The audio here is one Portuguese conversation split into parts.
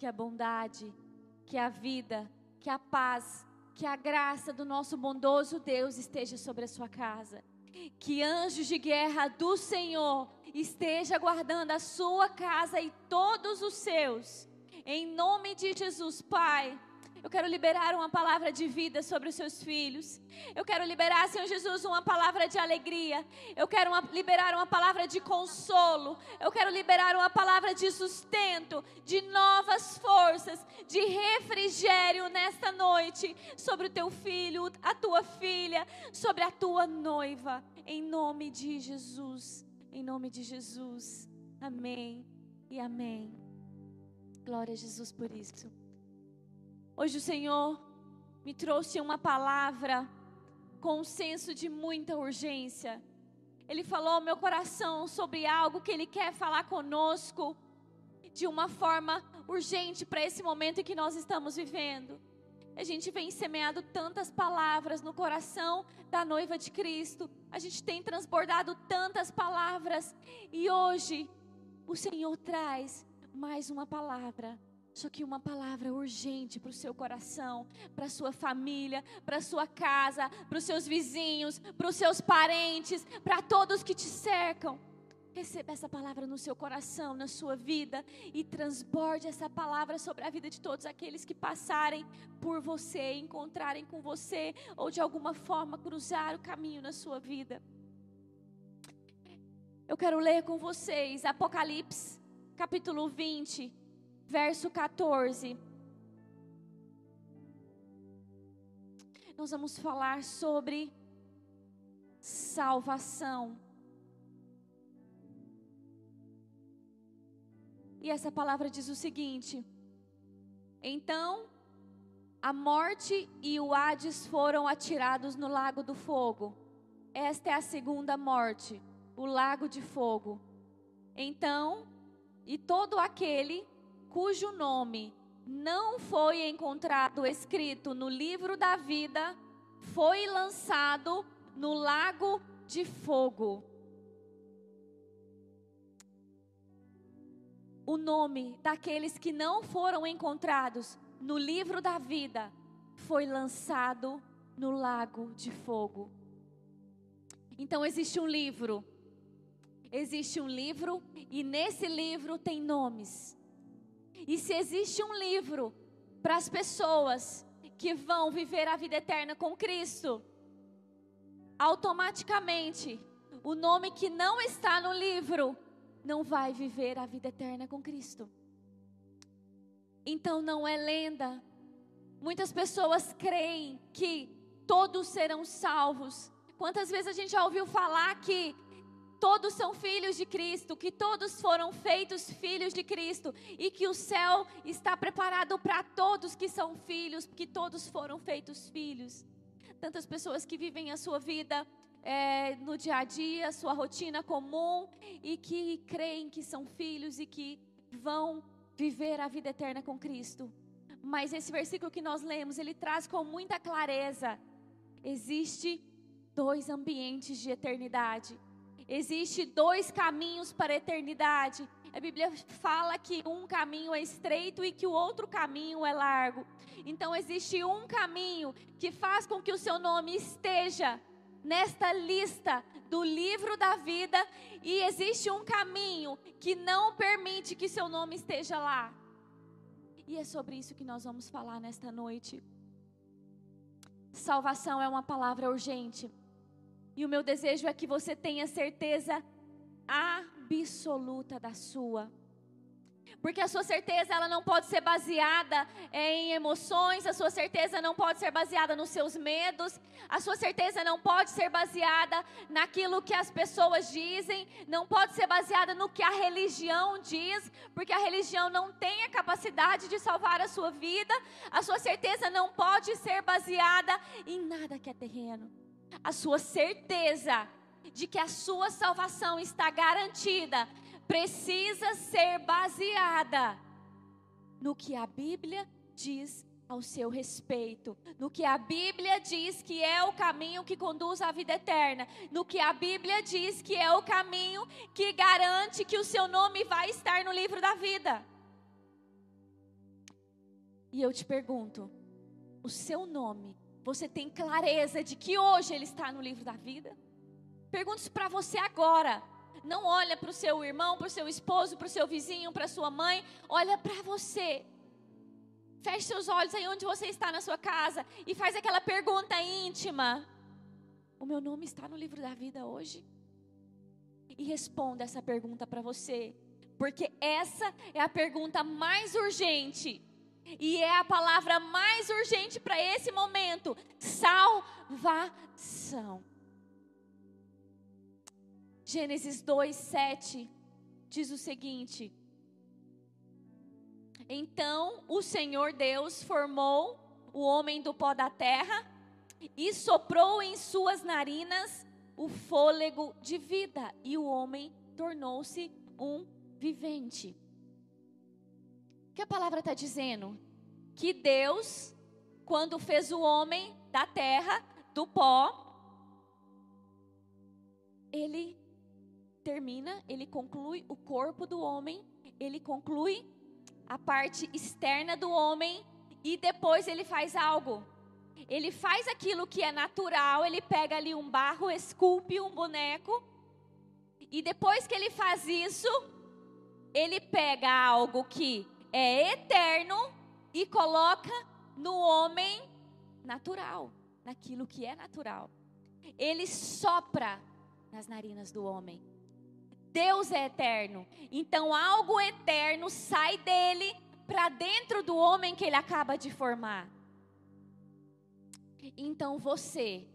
que a bondade, que a vida, que a paz, que a graça do nosso bondoso Deus esteja sobre a sua casa. Que anjos de guerra do Senhor esteja guardando a sua casa e todos os seus. Em nome de Jesus, Pai. Eu quero liberar uma palavra de vida sobre os seus filhos. Eu quero liberar, Senhor Jesus, uma palavra de alegria. Eu quero uma, liberar uma palavra de consolo. Eu quero liberar uma palavra de sustento, de novas forças, de refrigério nesta noite sobre o teu filho, a tua filha, sobre a tua noiva. Em nome de Jesus. Em nome de Jesus. Amém e amém. Glória a Jesus por isso. Hoje o Senhor me trouxe uma palavra com um senso de muita urgência. Ele falou ao meu coração sobre algo que Ele quer falar conosco de uma forma urgente para esse momento que nós estamos vivendo. A gente vem semeado tantas palavras no coração da noiva de Cristo, a gente tem transbordado tantas palavras, e hoje o Senhor traz mais uma palavra só que uma palavra urgente para o seu coração, para a sua família, para a sua casa, para os seus vizinhos, para os seus parentes, para todos que te cercam. Receba essa palavra no seu coração, na sua vida e transborde essa palavra sobre a vida de todos aqueles que passarem por você, encontrarem com você ou de alguma forma cruzar o caminho na sua vida. Eu quero ler com vocês Apocalipse, capítulo 20, verso 14. Nós vamos falar sobre salvação. E essa palavra diz o seguinte: Então a morte e o Hades foram atirados no lago do fogo. Esta é a segunda morte, o lago de fogo. Então, e todo aquele cujo nome não foi encontrado escrito no livro da vida, foi lançado no lago de fogo. O nome daqueles que não foram encontrados no livro da vida foi lançado no lago de fogo. Então existe um livro, existe um livro, e nesse livro tem nomes. E se existe um livro para as pessoas que vão viver a vida eterna com Cristo, automaticamente o nome que não está no livro não vai viver a vida eterna com Cristo. Então não é lenda. Muitas pessoas creem que todos serão salvos. Quantas vezes a gente já ouviu falar que todos são filhos de Cristo, que todos foram feitos filhos de Cristo e que o céu está preparado para todos que são filhos, que todos foram feitos filhos. Tantas pessoas que vivem a sua vida é, no dia a dia, sua rotina comum e que creem que são filhos e que vão viver a vida eterna com Cristo. Mas esse versículo que nós lemos, ele traz com muita clareza: existe dois ambientes de eternidade Existe dois caminhos para a eternidade. A Bíblia fala que um caminho é estreito e que o outro caminho é largo. Então existe um caminho que faz com que o seu nome esteja nesta lista do livro da vida e existe um caminho que não permite que seu nome esteja lá. E é sobre isso que nós vamos falar nesta noite. Salvação é uma palavra urgente. E o meu desejo é que você tenha certeza absoluta da sua. Porque a sua certeza ela não pode ser baseada em emoções, a sua certeza não pode ser baseada nos seus medos, a sua certeza não pode ser baseada naquilo que as pessoas dizem, não pode ser baseada no que a religião diz, porque a religião não tem a capacidade de salvar a sua vida, a sua certeza não pode ser baseada em nada que é terreno a sua certeza de que a sua salvação está garantida precisa ser baseada no que a Bíblia diz ao seu respeito, no que a Bíblia diz que é o caminho que conduz à vida eterna, no que a Bíblia diz que é o caminho que garante que o seu nome vai estar no livro da vida. E eu te pergunto: o seu nome, você tem clareza de que hoje ele está no livro da vida? Pergunto isso para você agora. Não olha para o seu irmão, para o seu esposo, para o seu vizinho, para sua mãe. Olha para você. Feche seus olhos aí onde você está na sua casa e faz aquela pergunta íntima. O meu nome está no livro da vida hoje? E responda essa pergunta para você, porque essa é a pergunta mais urgente e é a palavra mais urgente para esse momento: salvação. Gênesis 2, 7 diz o seguinte: Então o Senhor Deus formou o homem do pó da terra e soprou em suas narinas o fôlego de vida, e o homem tornou-se um vivente. Que a palavra está dizendo? Que Deus, quando fez o homem da terra, do pó, ele termina, ele conclui o corpo do homem, ele conclui a parte externa do homem e depois ele faz algo. Ele faz aquilo que é natural, ele pega ali um barro, esculpe um boneco, e depois que ele faz isso, ele pega algo que é eterno e coloca no homem natural, naquilo que é natural. Ele sopra nas narinas do homem. Deus é eterno. Então algo eterno sai dele para dentro do homem que ele acaba de formar. Então você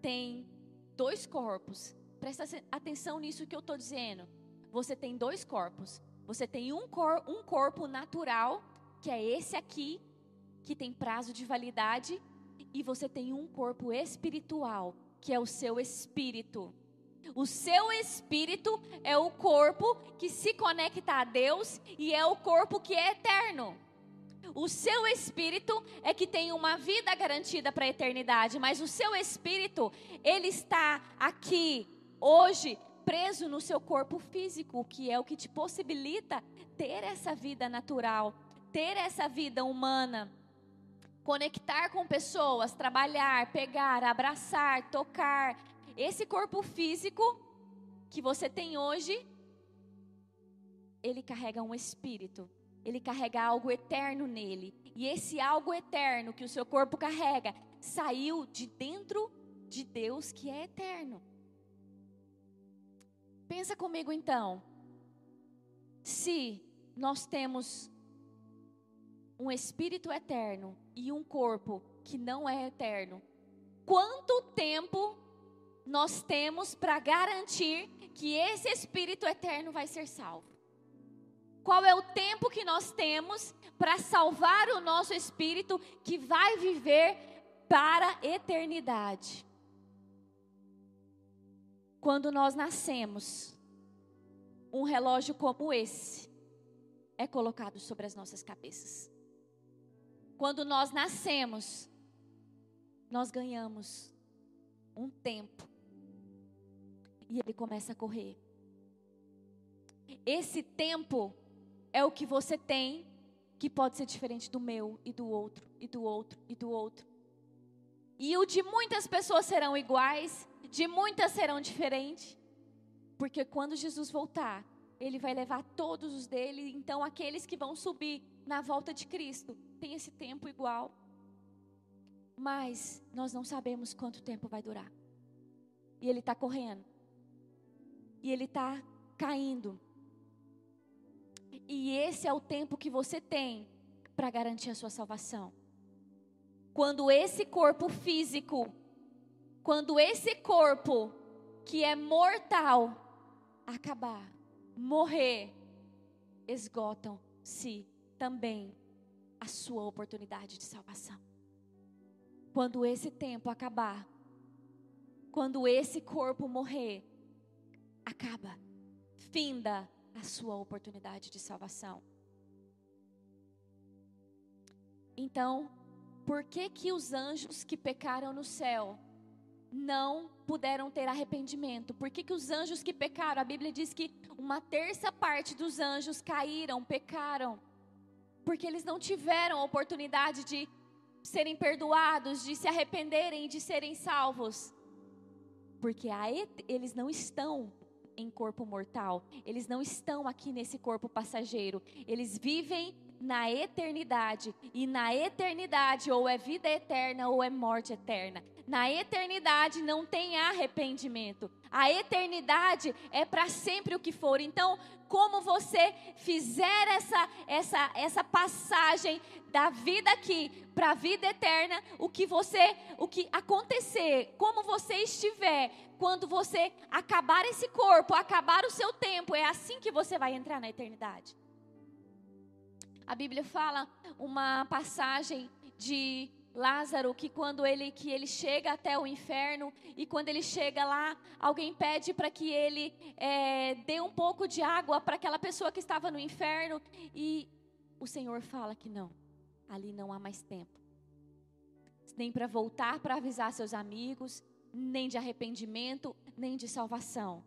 tem dois corpos. Presta atenção nisso que eu estou dizendo. Você tem dois corpos. Você tem um, cor, um corpo natural, que é esse aqui, que tem prazo de validade. E você tem um corpo espiritual, que é o seu espírito. O seu espírito é o corpo que se conecta a Deus e é o corpo que é eterno. O seu espírito é que tem uma vida garantida para a eternidade, mas o seu espírito, ele está aqui hoje preso no seu corpo físico, que é o que te possibilita ter essa vida natural, ter essa vida humana conectar com pessoas, trabalhar, pegar, abraçar, tocar, esse corpo físico que você tem hoje, ele carrega um espírito, ele carrega algo eterno nele. E esse algo eterno que o seu corpo carrega saiu de dentro de Deus que é eterno. Pensa comigo então. Se nós temos um espírito eterno e um corpo que não é eterno, quanto tempo nós temos para garantir que esse espírito eterno vai ser salvo? Qual é o tempo que nós temos para salvar o nosso espírito que vai viver para a eternidade? Quando nós nascemos, um relógio como esse é colocado sobre as nossas cabeças. Quando nós nascemos, nós ganhamos um tempo e ele começa a correr. Esse tempo é o que você tem que pode ser diferente do meu e do outro e do outro e do outro. E o de muitas pessoas serão iguais, de muitas serão diferentes. Porque quando Jesus voltar, ele vai levar todos os dele, então aqueles que vão subir na volta de Cristo têm esse tempo igual. Mas nós não sabemos quanto tempo vai durar. E ele está correndo e ele está caindo. E esse é o tempo que você tem para garantir a sua salvação. Quando esse corpo físico, quando esse corpo que é mortal acabar, morrer, esgotam-se também a sua oportunidade de salvação. Quando esse tempo acabar, quando esse corpo morrer, acaba, finda a sua oportunidade de salvação. Então, por que que os anjos que pecaram no céu não puderam ter arrependimento? Por que que os anjos que pecaram, a Bíblia diz que uma terça parte dos anjos caíram, pecaram. Por porque eles não tiveram a oportunidade de serem perdoados, de se arrependerem, de serem salvos. Porque eles não estão em corpo mortal, eles não estão aqui nesse corpo passageiro, eles vivem na eternidade. E na eternidade, ou é vida eterna ou é morte eterna. Na eternidade não tem arrependimento. A eternidade é para sempre o que for. Então, como você fizer essa essa essa passagem da vida aqui para a vida eterna, o que você, o que acontecer, como você estiver, quando você acabar esse corpo, acabar o seu tempo, é assim que você vai entrar na eternidade. A Bíblia fala uma passagem de Lázaro que quando ele que ele chega até o inferno e quando ele chega lá alguém pede para que ele é, dê um pouco de água para aquela pessoa que estava no inferno e o Senhor fala que não ali não há mais tempo nem para voltar para avisar seus amigos nem de arrependimento nem de salvação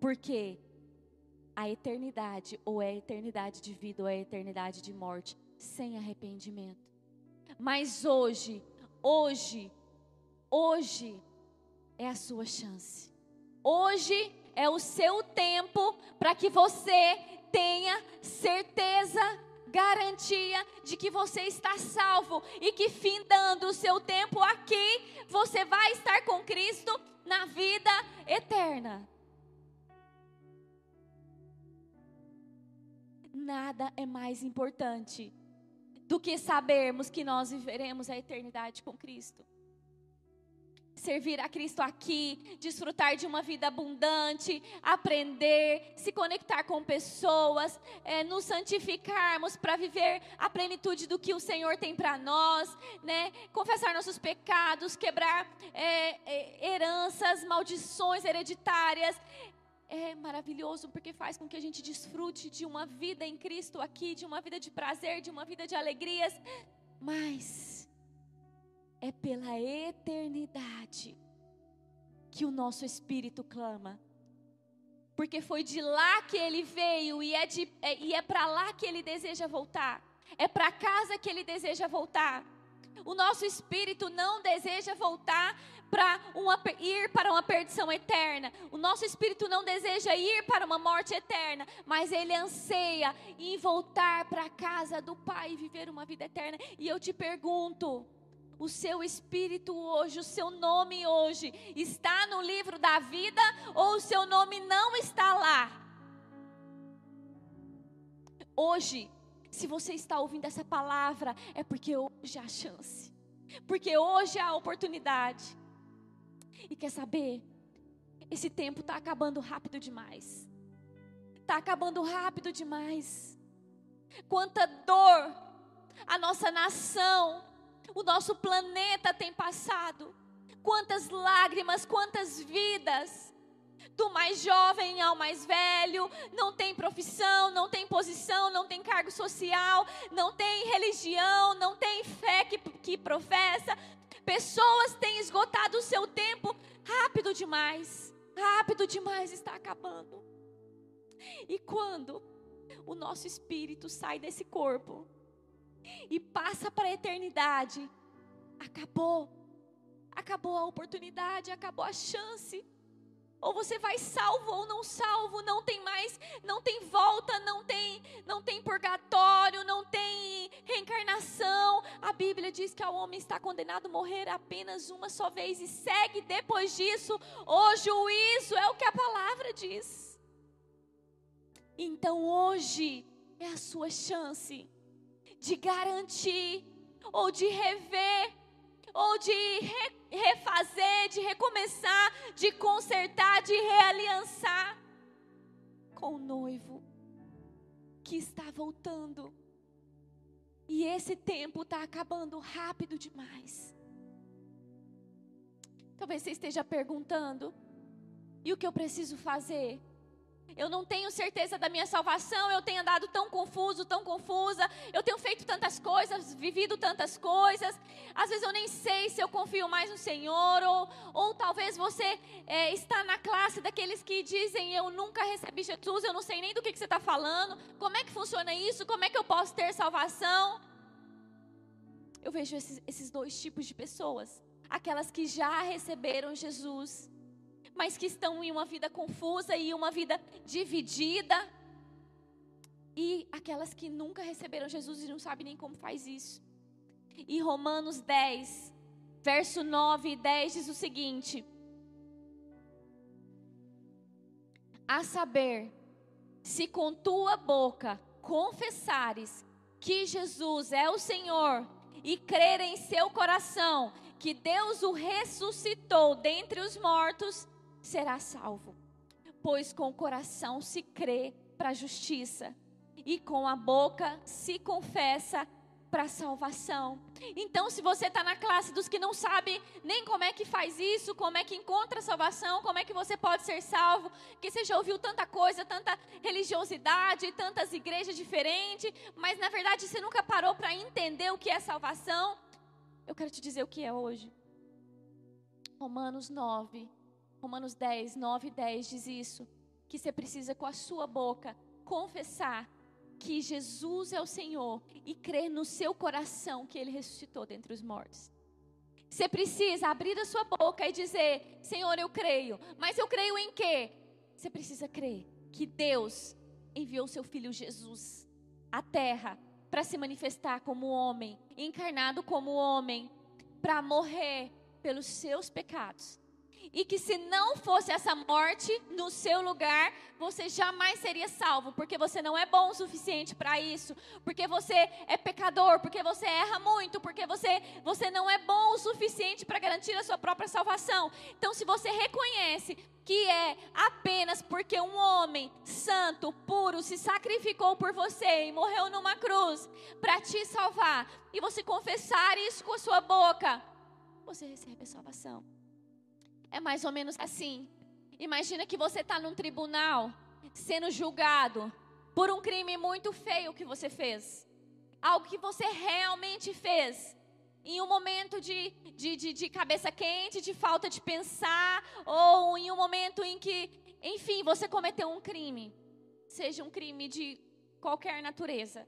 porque a eternidade, ou é a eternidade de vida, ou é a eternidade de morte, sem arrependimento. Mas hoje, hoje, hoje é a sua chance. Hoje é o seu tempo para que você tenha certeza, garantia de que você está salvo e que findando o seu tempo aqui, você vai estar com Cristo na vida eterna. nada é mais importante do que sabermos que nós viveremos a eternidade com Cristo. Servir a Cristo aqui, desfrutar de uma vida abundante, aprender, se conectar com pessoas, é, nos santificarmos para viver a plenitude do que o Senhor tem para nós, né? Confessar nossos pecados, quebrar é, é, heranças, maldições hereditárias, é maravilhoso porque faz com que a gente desfrute de uma vida em Cristo aqui, de uma vida de prazer, de uma vida de alegrias, mas é pela eternidade que o nosso espírito clama. Porque foi de lá que ele veio e é, é, e é para lá que ele deseja voltar. É para casa que ele deseja voltar. O nosso espírito não deseja voltar para uma, ir para uma perdição eterna. O nosso espírito não deseja ir para uma morte eterna, mas ele anseia em voltar para a casa do Pai e viver uma vida eterna. E eu te pergunto, o seu espírito hoje, o seu nome hoje, está no livro da vida ou o seu nome não está lá? Hoje, se você está ouvindo essa palavra, é porque hoje há chance. Porque hoje há oportunidade. E quer saber? Esse tempo está acabando rápido demais. Está acabando rápido demais. Quanta dor a nossa nação, o nosso planeta tem passado. Quantas lágrimas, quantas vidas do mais jovem ao mais velho, não tem profissão, não tem posição, não tem cargo social, não tem religião, não tem fé que, que professa. Pessoas têm esgotado o seu tempo rápido demais, rápido demais está acabando. E quando o nosso espírito sai desse corpo e passa para a eternidade, acabou, acabou a oportunidade, acabou a chance ou você vai salvo ou não salvo, não tem mais, não tem volta, não tem, não tem purgatório, não tem reencarnação. A Bíblia diz que o homem está condenado a morrer apenas uma só vez e segue depois disso o juízo, é o que a palavra diz. Então hoje é a sua chance de garantir ou de rever ou de re, refazer, de recomeçar, de consertar, de realiançar com o noivo que está voltando. E esse tempo está acabando rápido demais. Talvez você esteja perguntando: e o que eu preciso fazer? Eu não tenho certeza da minha salvação, eu tenho andado tão confuso, tão confusa, eu tenho feito tantas coisas vivido tantas coisas. Às vezes eu nem sei se eu confio mais no Senhor, ou, ou talvez você é, está na classe daqueles que dizem: Eu nunca recebi Jesus, eu não sei nem do que, que você está falando. Como é que funciona isso? Como é que eu posso ter salvação? Eu vejo esses, esses dois tipos de pessoas: aquelas que já receberam Jesus, mas que estão em uma vida confusa e uma vida dividida e aquelas que nunca receberam Jesus e não sabem nem como faz isso. E Romanos 10, verso 9 e 10 diz o seguinte: A saber, se com tua boca confessares que Jesus é o Senhor e crer em seu coração que Deus o ressuscitou dentre os mortos, será salvo. Pois com o coração se crê para a justiça e com a boca se confessa para salvação. Então, se você está na classe dos que não sabe nem como é que faz isso, como é que encontra salvação, como é que você pode ser salvo, que você já ouviu tanta coisa, tanta religiosidade, tantas igrejas diferentes, mas na verdade você nunca parou para entender o que é salvação, eu quero te dizer o que é hoje. Romanos 9, Romanos 10, 9 e 10 diz isso, que você precisa com a sua boca confessar que Jesus é o Senhor e crer no seu coração que Ele ressuscitou dentre os mortos. Você precisa abrir a sua boca e dizer: Senhor, eu creio. Mas eu creio em quê? Você precisa crer que Deus enviou seu filho Jesus à terra para se manifestar como homem, encarnado como homem, para morrer pelos seus pecados e que se não fosse essa morte no seu lugar, você jamais seria salvo, porque você não é bom o suficiente para isso, porque você é pecador, porque você erra muito, porque você, você não é bom o suficiente para garantir a sua própria salvação. Então, se você reconhece que é apenas porque um homem santo, puro, se sacrificou por você e morreu numa cruz para te salvar, e você confessar isso com a sua boca, você recebe a salvação. É mais ou menos assim. Imagina que você está num tribunal sendo julgado por um crime muito feio que você fez. Algo que você realmente fez. Em um momento de, de, de, de cabeça quente, de falta de pensar, ou em um momento em que, enfim, você cometeu um crime. Seja um crime de qualquer natureza.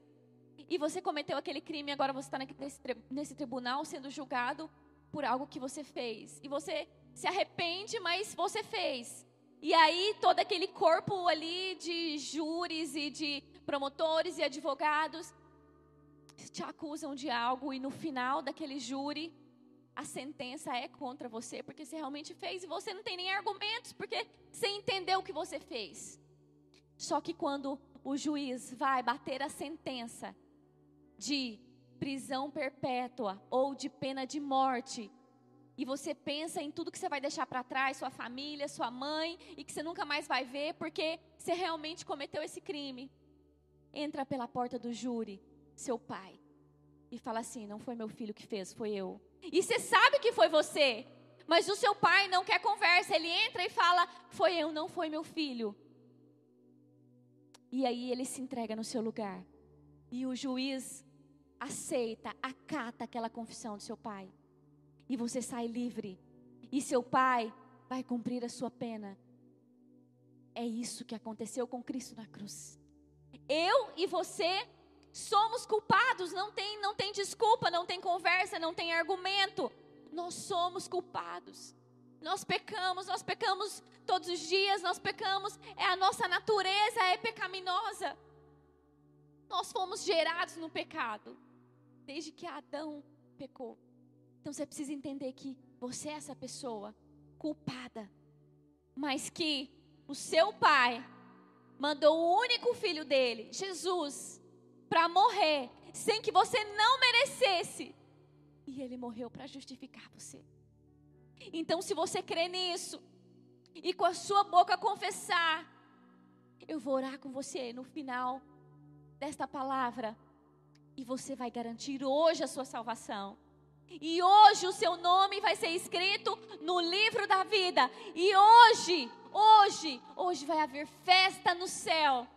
E você cometeu aquele crime, agora você está nesse, nesse tribunal sendo julgado por algo que você fez. E você se arrepende, mas você fez. E aí todo aquele corpo ali de júris e de promotores e advogados te acusam de algo e no final daquele júri a sentença é contra você porque você realmente fez e você não tem nem argumentos porque você entendeu o que você fez. Só que quando o juiz vai bater a sentença de prisão perpétua ou de pena de morte e você pensa em tudo que você vai deixar para trás, sua família, sua mãe, e que você nunca mais vai ver, porque você realmente cometeu esse crime. Entra pela porta do júri, seu pai, e fala assim: não foi meu filho que fez, foi eu. E você sabe que foi você, mas o seu pai não quer conversa, ele entra e fala: foi eu, não foi meu filho. E aí ele se entrega no seu lugar. E o juiz aceita, acata aquela confissão do seu pai e você sai livre. E seu pai vai cumprir a sua pena. É isso que aconteceu com Cristo na cruz. Eu e você somos culpados, não tem, não tem desculpa, não tem conversa, não tem argumento. Nós somos culpados. Nós pecamos, nós pecamos todos os dias, nós pecamos, é a nossa natureza é pecaminosa. Nós fomos gerados no pecado desde que Adão pecou. Então você precisa entender que você é essa pessoa culpada, mas que o seu pai mandou o único filho dele, Jesus, para morrer sem que você não merecesse. E ele morreu para justificar você. Então, se você crê nisso e com a sua boca confessar, eu vou orar com você no final desta palavra e você vai garantir hoje a sua salvação. E hoje o seu nome vai ser escrito no livro da vida. E hoje, hoje, hoje vai haver festa no céu.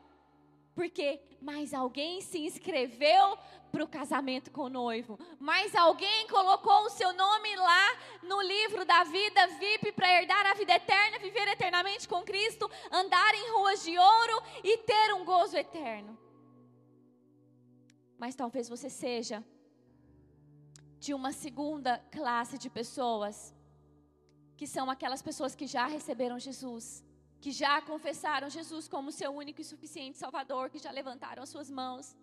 Porque mais alguém se inscreveu para o casamento com o noivo. Mais alguém colocou o seu nome lá no livro da vida VIP para herdar a vida eterna, viver eternamente com Cristo, andar em ruas de ouro e ter um gozo eterno. Mas talvez você seja de uma segunda classe de pessoas, que são aquelas pessoas que já receberam Jesus, que já confessaram Jesus como seu único e suficiente Salvador, que já levantaram as suas mãos.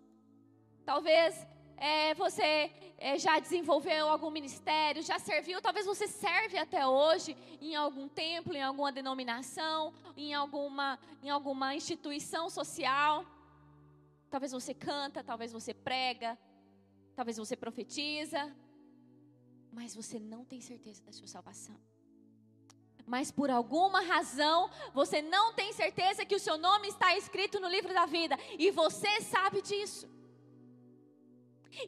Talvez é, você é, já desenvolveu algum ministério, já serviu, talvez você serve até hoje em algum templo, em alguma denominação, em alguma, em alguma instituição social. Talvez você canta, talvez você prega, talvez você profetiza, mas você não tem certeza da sua salvação. Mas por alguma razão, você não tem certeza que o seu nome está escrito no livro da vida, e você sabe disso.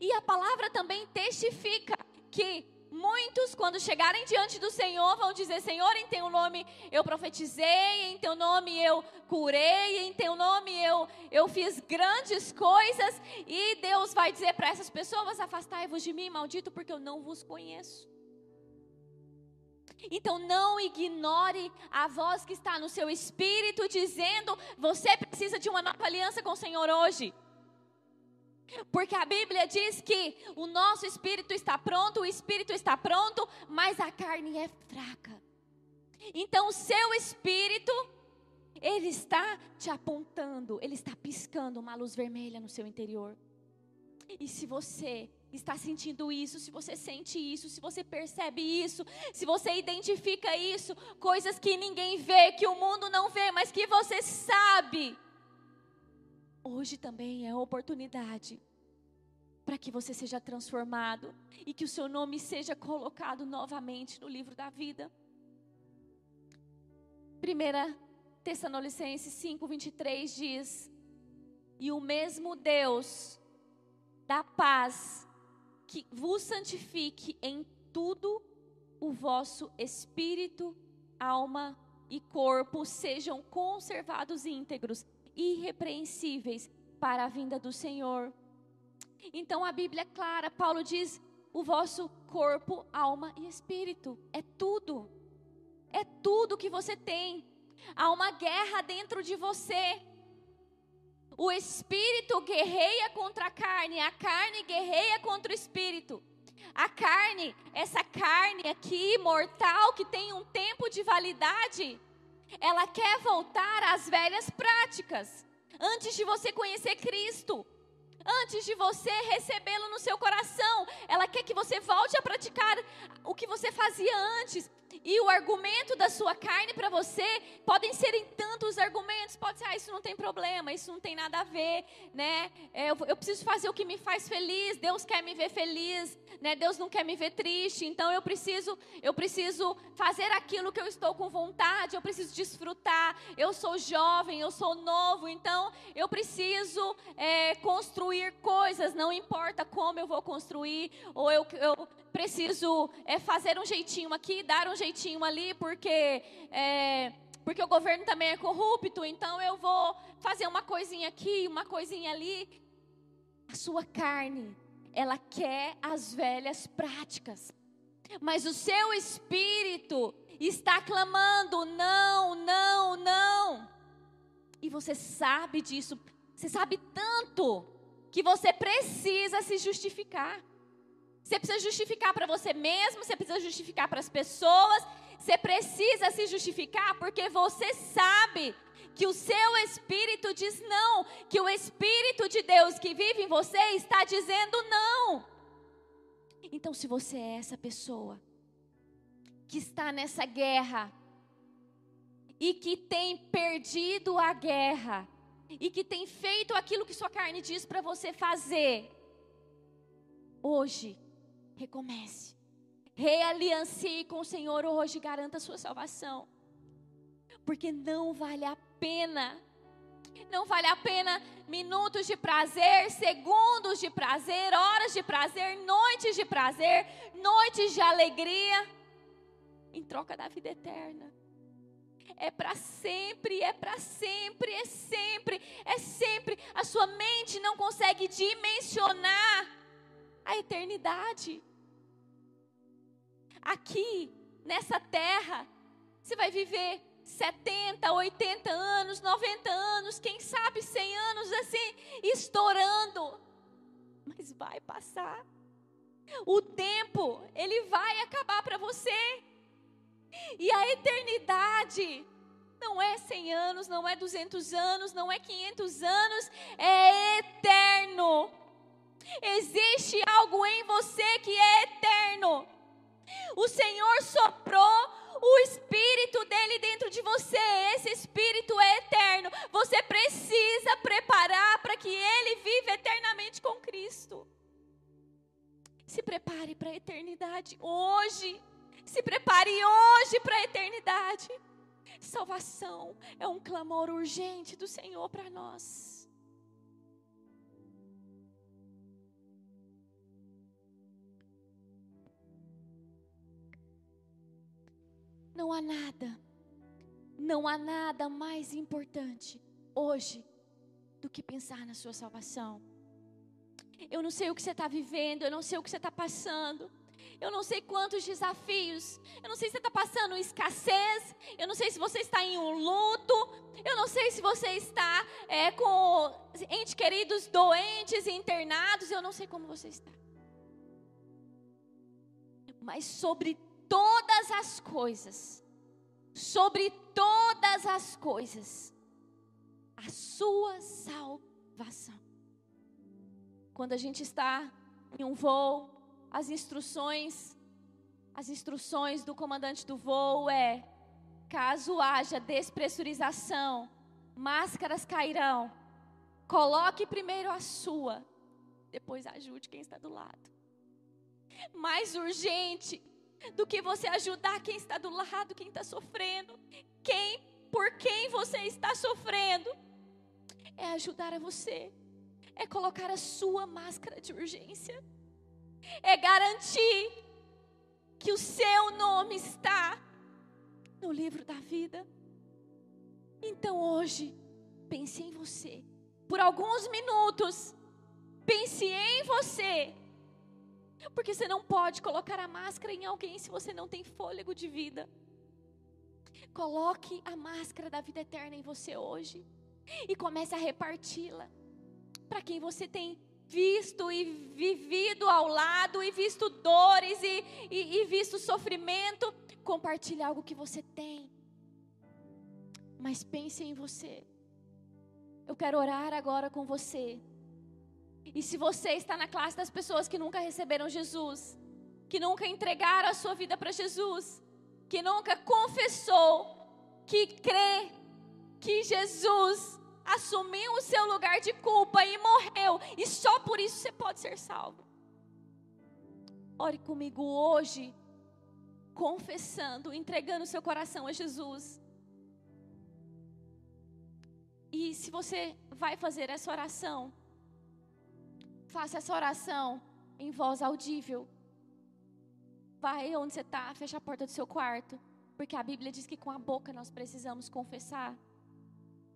E a palavra também testifica que Muitos, quando chegarem diante do Senhor, vão dizer: Senhor, em teu nome eu profetizei, em teu nome eu curei, em teu nome eu, eu fiz grandes coisas. E Deus vai dizer para essas pessoas: Afastai-vos de mim, maldito, porque eu não vos conheço. Então não ignore a voz que está no seu espírito dizendo: Você precisa de uma nova aliança com o Senhor hoje. Porque a Bíblia diz que o nosso espírito está pronto, o espírito está pronto, mas a carne é fraca. Então o seu espírito, ele está te apontando, ele está piscando uma luz vermelha no seu interior. E se você está sentindo isso, se você sente isso, se você percebe isso, se você identifica isso, coisas que ninguém vê, que o mundo não vê, mas que você sabe, Hoje também é oportunidade para que você seja transformado e que o seu nome seja colocado novamente no livro da vida. 1 Tessalonicenses 5:23 diz: "E o mesmo Deus da paz que vos santifique em tudo o vosso espírito, alma e corpo sejam conservados íntegros irrepreensíveis para a vinda do Senhor. Então a Bíblia é clara, Paulo diz: o vosso corpo, alma e espírito, é tudo. É tudo que você tem. Há uma guerra dentro de você. O espírito guerreia contra a carne, a carne guerreia contra o espírito. A carne, essa carne aqui mortal que tem um tempo de validade, ela quer voltar às velhas práticas. Antes de você conhecer Cristo, antes de você recebê-lo no seu coração, ela quer que você volte a praticar o que você fazia antes. E o argumento da sua carne para você podem ser em tantos argumentos. Pode ser, ah, isso não tem problema, isso não tem nada a ver, né? É, eu, eu, preciso fazer o que me faz feliz. Deus quer me ver feliz, né? Deus não quer me ver triste. Então eu preciso, eu preciso fazer aquilo que eu estou com vontade. Eu preciso desfrutar. Eu sou jovem, eu sou novo, então eu preciso é, construir coisas. Não importa como eu vou construir, ou eu, eu preciso é, fazer um jeitinho aqui, dar um jeitinho ali, porque, é, porque o governo também é corrupto, então eu vou fazer uma coisinha aqui, uma coisinha ali. A sua carne, ela quer as velhas práticas, mas o seu espírito está clamando: não, não, não. E você sabe disso, você sabe tanto que você precisa se justificar. Você precisa justificar para você mesmo, você precisa justificar para as pessoas, você precisa se justificar porque você sabe que o seu espírito diz não, que o espírito de Deus que vive em você está dizendo não. Então, se você é essa pessoa que está nessa guerra e que tem perdido a guerra e que tem feito aquilo que sua carne diz para você fazer, hoje recomece. Realiancie com o Senhor hoje, garanta a sua salvação. Porque não vale a pena. Não vale a pena minutos de prazer, segundos de prazer, horas de prazer, noites de prazer, noites de alegria, em troca da vida eterna. é para sempre, é para sempre, é sempre, é sempre. A sua mente não consegue dimensionar a eternidade. Aqui, nessa terra, você vai viver 70, 80 anos, 90 anos, quem sabe 100 anos assim, estourando. Mas vai passar. O tempo, ele vai acabar para você. E a eternidade não é 100 anos, não é 200 anos, não é 500 anos, é eterno. Existe algo em você que é eterno. O Senhor soprou o espírito dele dentro de você. Esse espírito é eterno. Você precisa preparar para que ele viva eternamente com Cristo. Se prepare para a eternidade hoje. Se prepare hoje para a eternidade. Salvação é um clamor urgente do Senhor para nós. Não há nada, não há nada mais importante hoje do que pensar na sua salvação. Eu não sei o que você está vivendo, eu não sei o que você está passando. Eu não sei quantos desafios. Eu não sei se você está passando escassez. Eu não sei se você está em um luto. Eu não sei se você está é, com entes queridos doentes internados. Eu não sei como você está. Mas sobre todas as coisas, sobre todas as coisas, a sua salvação. Quando a gente está em um voo, as instruções, as instruções do comandante do voo é: caso haja despressurização, máscaras cairão. Coloque primeiro a sua, depois ajude quem está do lado. Mais urgente do que você ajudar quem está do lado, quem está sofrendo, quem por quem você está sofrendo, é ajudar a você, é colocar a sua máscara de urgência é garantir que o seu nome está no livro da vida. Então hoje, pense em você. Por alguns minutos, pense em você. Porque você não pode colocar a máscara em alguém se você não tem fôlego de vida. Coloque a máscara da vida eterna em você hoje e comece a reparti-la para quem você tem visto e vivido ao lado, e visto dores e, e, e visto sofrimento, compartilhe algo que você tem. Mas pense em você. Eu quero orar agora com você. E se você está na classe das pessoas que nunca receberam Jesus, que nunca entregaram a sua vida para Jesus, que nunca confessou, que crê que Jesus assumiu o seu lugar de culpa e morreu, e só por isso você pode ser salvo. Ore comigo hoje, confessando, entregando seu coração a Jesus. E se você vai fazer essa oração, faça essa oração em voz audível. Vai onde você está, fecha a porta do seu quarto, porque a Bíblia diz que com a boca nós precisamos confessar.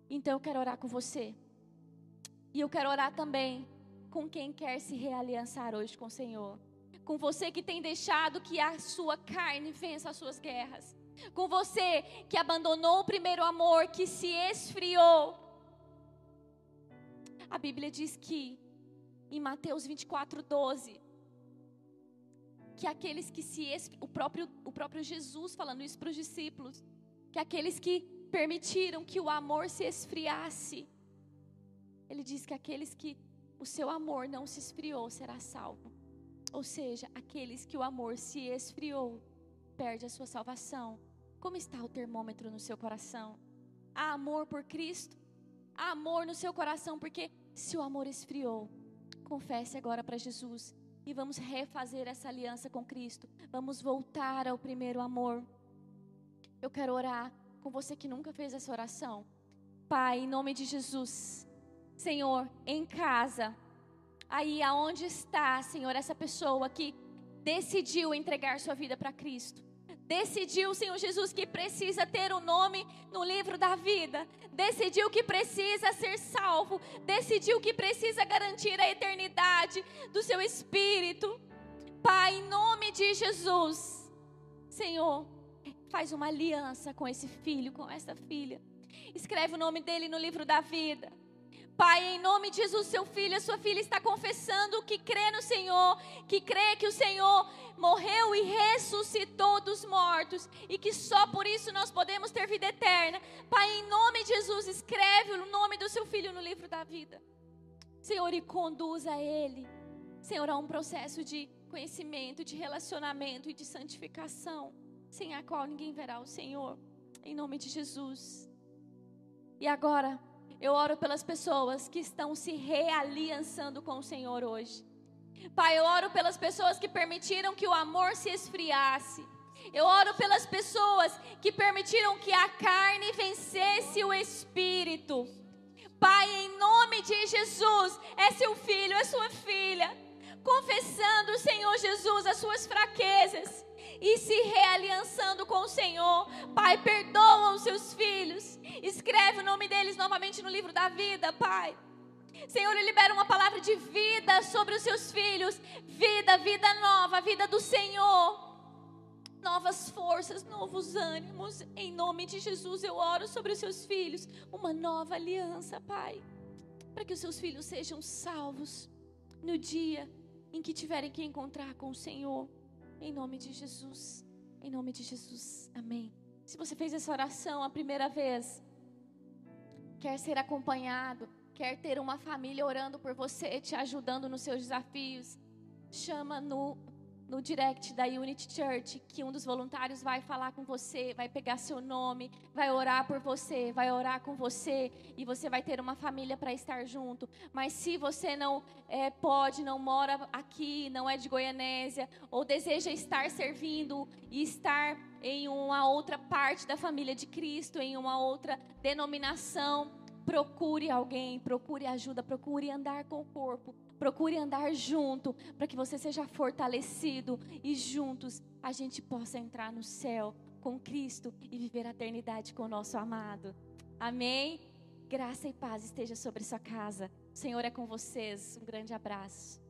Então eu quero orar com você. E eu quero orar também com quem quer se realiançar hoje com o Senhor. Com você que tem deixado que a sua carne vença as suas guerras. Com você que abandonou o primeiro amor, que se esfriou. A Bíblia diz que, em Mateus 24, 12, que aqueles que se. O próprio, o próprio Jesus falando isso para os discípulos. Que aqueles que permitiram que o amor se esfriasse. Ele diz que aqueles que o seu amor não se esfriou será salvo. Ou seja, aqueles que o amor se esfriou perde a sua salvação. Como está o termômetro no seu coração? Há amor por Cristo? Há amor no seu coração? Porque se o amor esfriou, confesse agora para Jesus e vamos refazer essa aliança com Cristo. Vamos voltar ao primeiro amor. Eu quero orar com você que nunca fez essa oração. Pai, em nome de Jesus, Senhor, em casa, aí aonde está, Senhor, essa pessoa que decidiu entregar sua vida para Cristo. Decidiu, Senhor Jesus, que precisa ter o um nome no livro da vida. Decidiu que precisa ser salvo. Decidiu que precisa garantir a eternidade do seu espírito. Pai, em nome de Jesus, Senhor, faz uma aliança com esse filho, com essa filha. Escreve o nome dele no livro da vida. Pai, em nome de Jesus, seu filho, a sua filha está confessando que crê no Senhor, que crê que o Senhor morreu e ressuscitou dos mortos e que só por isso nós podemos ter vida eterna. Pai, em nome de Jesus, escreve o nome do seu filho no livro da vida. Senhor, e conduza ele, Senhor, a um processo de conhecimento, de relacionamento e de santificação, sem a qual ninguém verá o Senhor. Em nome de Jesus. E agora, eu oro pelas pessoas que estão se realiançando com o Senhor hoje. Pai, eu oro pelas pessoas que permitiram que o amor se esfriasse. Eu oro pelas pessoas que permitiram que a carne vencesse o espírito. Pai, em nome de Jesus, é seu filho, é sua filha, confessando, Senhor Jesus, as suas fraquezas e se realiançando com o Senhor. Pai, perdoa os seus filhos. Escreve o nome deles novamente no livro da vida, Pai. Senhor, eu libero uma palavra de vida sobre os seus filhos. Vida, vida nova, vida do Senhor. Novas forças, novos ânimos. Em nome de Jesus, eu oro sobre os seus filhos. Uma nova aliança, Pai. Para que os seus filhos sejam salvos no dia em que tiverem que encontrar com o Senhor. Em nome de Jesus. Em nome de Jesus. Amém. Se você fez essa oração a primeira vez, quer ser acompanhado, quer ter uma família orando por você, te ajudando nos seus desafios, chama no no direct da Unity Church que um dos voluntários vai falar com você, vai pegar seu nome, vai orar por você, vai orar com você e você vai ter uma família para estar junto. Mas se você não é, pode, não mora aqui, não é de Goianésia ou deseja estar servindo e estar em uma outra parte da família de Cristo, em uma outra denominação, procure alguém, procure ajuda, procure andar com o corpo, Procure andar junto para que você seja fortalecido e juntos a gente possa entrar no céu com Cristo e viver a eternidade com o nosso amado. Amém? Graça e paz esteja sobre sua casa. O Senhor é com vocês. Um grande abraço.